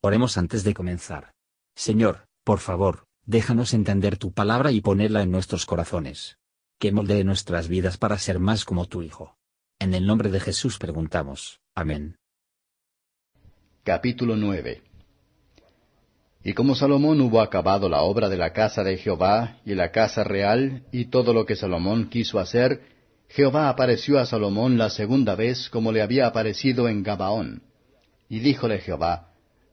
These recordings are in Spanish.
Oremos antes de comenzar. Señor, por favor, déjanos entender tu palabra y ponerla en nuestros corazones. Que moldee nuestras vidas para ser más como tu Hijo. En el nombre de Jesús preguntamos. Amén. Capítulo 9 Y como Salomón hubo acabado la obra de la casa de Jehová y la casa real y todo lo que Salomón quiso hacer, Jehová apareció a Salomón la segunda vez como le había aparecido en Gabaón. Y díjole Jehová,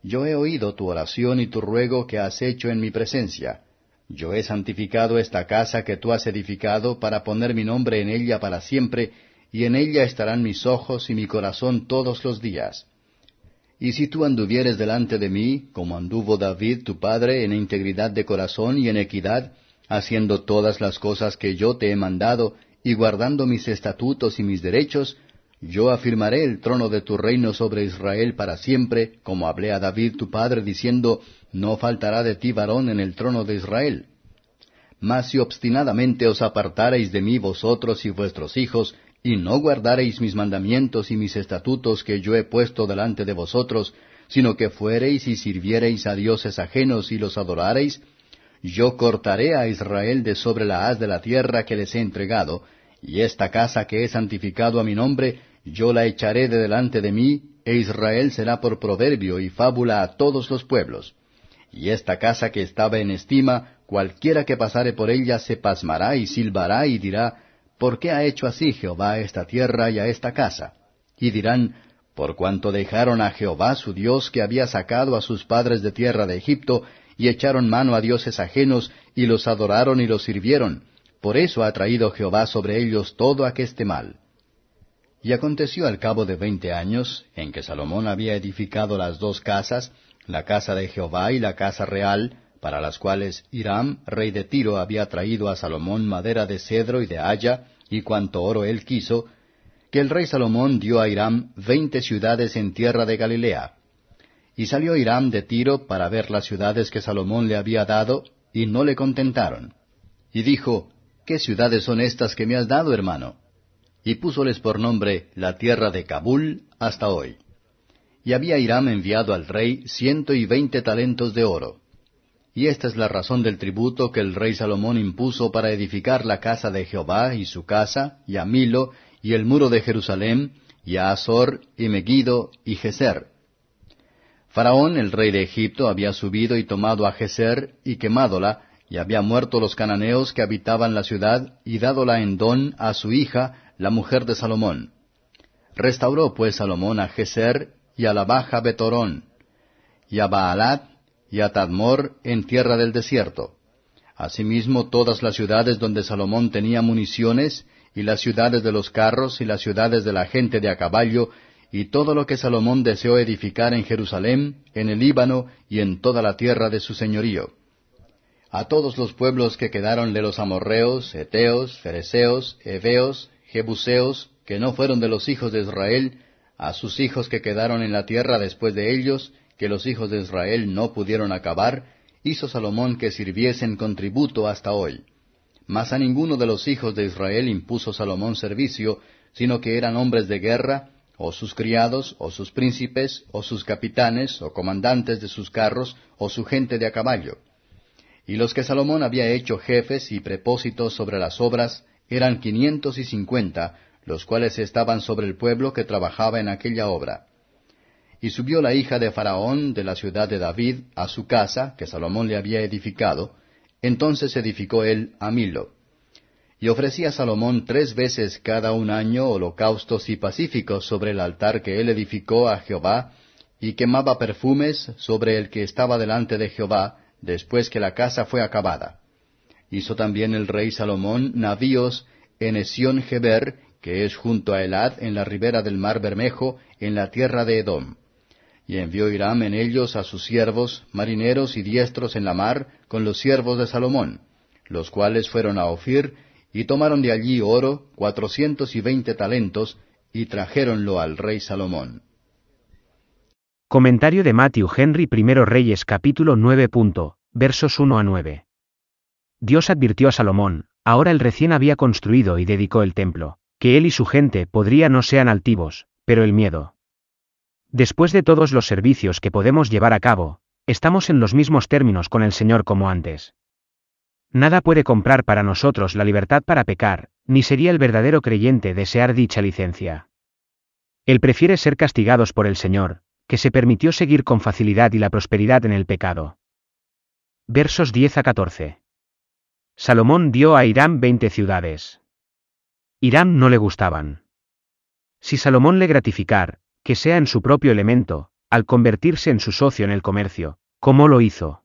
yo he oído tu oración y tu ruego que has hecho en mi presencia. Yo he santificado esta casa que tú has edificado para poner mi nombre en ella para siempre, y en ella estarán mis ojos y mi corazón todos los días. Y si tú anduvieres delante de mí, como anduvo David tu padre, en integridad de corazón y en equidad, haciendo todas las cosas que yo te he mandado, y guardando mis estatutos y mis derechos, yo afirmaré el trono de tu reino sobre Israel para siempre, como hablé a David tu padre, diciendo, No faltará de ti varón en el trono de Israel. Mas si obstinadamente os apartareis de mí vosotros y vuestros hijos, y no guardareis mis mandamientos y mis estatutos que yo he puesto delante de vosotros, sino que fuereis y sirviereis a dioses ajenos y los adorareis, yo cortaré a Israel de sobre la haz de la tierra que les he entregado, y esta casa que he santificado a mi nombre, yo la echaré de delante de mí, e Israel será por proverbio y fábula a todos los pueblos. Y esta casa que estaba en estima, cualquiera que pasare por ella se pasmará y silbará y dirá, ¿por qué ha hecho así Jehová a esta tierra y a esta casa? Y dirán, por cuanto dejaron a Jehová su Dios que había sacado a sus padres de tierra de Egipto, y echaron mano a dioses ajenos, y los adoraron y los sirvieron, por eso ha traído Jehová sobre ellos todo aqueste mal. Y aconteció al cabo de veinte años, en que Salomón había edificado las dos casas, la casa de Jehová y la casa real, para las cuales Hiram, rey de Tiro, había traído a Salomón madera de cedro y de haya, y cuanto oro él quiso, que el rey Salomón dio a Hiram veinte ciudades en tierra de Galilea. Y salió Hiram de Tiro para ver las ciudades que Salomón le había dado, y no le contentaron. Y dijo, ¿Qué ciudades son estas que me has dado, hermano? Y púsoles por nombre la tierra de Cabul hasta hoy. Y había Hiram enviado al rey ciento y veinte talentos de oro. Y esta es la razón del tributo que el rey Salomón impuso para edificar la casa de Jehová y su casa, y a Milo, y el muro de Jerusalén, y a Azor, y Megiddo, y Geser. Faraón, el rey de Egipto, había subido y tomado a Geser, y quemádola, y había muerto los cananeos que habitaban la ciudad, y dádola en don a su hija, la mujer de Salomón. Restauró pues Salomón a Geser y a la baja Betorón, y a Baalat y a Tadmor en tierra del desierto. Asimismo todas las ciudades donde Salomón tenía municiones, y las ciudades de los carros, y las ciudades de la gente de a caballo, y todo lo que Salomón deseó edificar en Jerusalén, en el Líbano y en toda la tierra de su señorío a todos los pueblos que quedaron de los amorreos, eteos, fereceos, heveos, jebuseos, que no fueron de los hijos de Israel, a sus hijos que quedaron en la tierra después de ellos, que los hijos de Israel no pudieron acabar, hizo Salomón que sirviesen con tributo hasta hoy. Mas a ninguno de los hijos de Israel impuso Salomón servicio, sino que eran hombres de guerra, o sus criados, o sus príncipes, o sus capitanes, o comandantes de sus carros, o su gente de a caballo. Y los que Salomón había hecho jefes y prepósitos sobre las obras eran quinientos y cincuenta, los cuales estaban sobre el pueblo que trabajaba en aquella obra. Y subió la hija de Faraón de la ciudad de David a su casa, que Salomón le había edificado, entonces edificó él a Milo. Y ofrecía Salomón tres veces cada un año holocaustos y pacíficos sobre el altar que él edificó a Jehová, y quemaba perfumes sobre el que estaba delante de Jehová, después que la casa fue acabada. Hizo también el rey Salomón navíos en Esión Geber, que es junto a Elad, en la ribera del mar Bermejo, en la tierra de Edom. Y envió Hiram en ellos a sus siervos, marineros y diestros en la mar, con los siervos de Salomón, los cuales fueron a Ofir, y tomaron de allí oro, cuatrocientos y veinte talentos, y trajéronlo al rey Salomón. Comentario de Matthew Henry I Reyes capítulo 9. versos 1 a 9. Dios advirtió a Salomón, ahora el recién había construido y dedicó el templo, que él y su gente podría no sean altivos, pero el miedo Después de todos los servicios que podemos llevar a cabo, estamos en los mismos términos con el Señor como antes. Nada puede comprar para nosotros la libertad para pecar, ni sería el verdadero creyente desear dicha licencia. Él prefiere ser castigados por el Señor, que se permitió seguir con facilidad y la prosperidad en el pecado. Versos 10 a 14. Salomón dio a Irán veinte ciudades. Irán no le gustaban. Si Salomón le gratificar, que sea en su propio elemento, al convertirse en su socio en el comercio, ¿cómo lo hizo?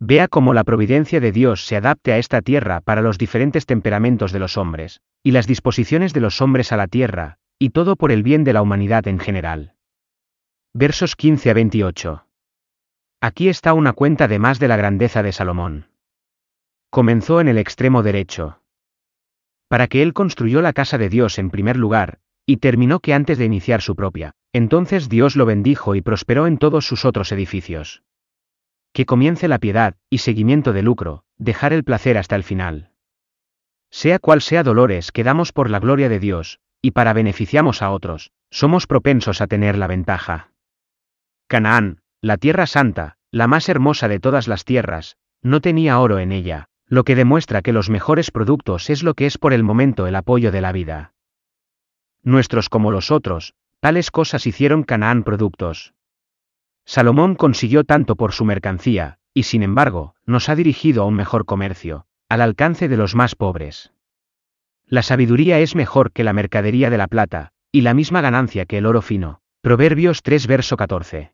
Vea cómo la providencia de Dios se adapte a esta tierra para los diferentes temperamentos de los hombres, y las disposiciones de los hombres a la tierra, y todo por el bien de la humanidad en general. Versos 15 a 28. Aquí está una cuenta de más de la grandeza de Salomón. Comenzó en el extremo derecho. Para que él construyó la casa de Dios en primer lugar, y terminó que antes de iniciar su propia, entonces Dios lo bendijo y prosperó en todos sus otros edificios que comience la piedad, y seguimiento de lucro, dejar el placer hasta el final. Sea cual sea dolores que damos por la gloria de Dios, y para beneficiamos a otros, somos propensos a tener la ventaja. Canaán, la tierra santa, la más hermosa de todas las tierras, no tenía oro en ella, lo que demuestra que los mejores productos es lo que es por el momento el apoyo de la vida. Nuestros como los otros, tales cosas hicieron Canaán productos. Salomón consiguió tanto por su mercancía, y sin embargo, nos ha dirigido a un mejor comercio, al alcance de los más pobres. La sabiduría es mejor que la mercadería de la plata, y la misma ganancia que el oro fino. Proverbios 3 verso 14.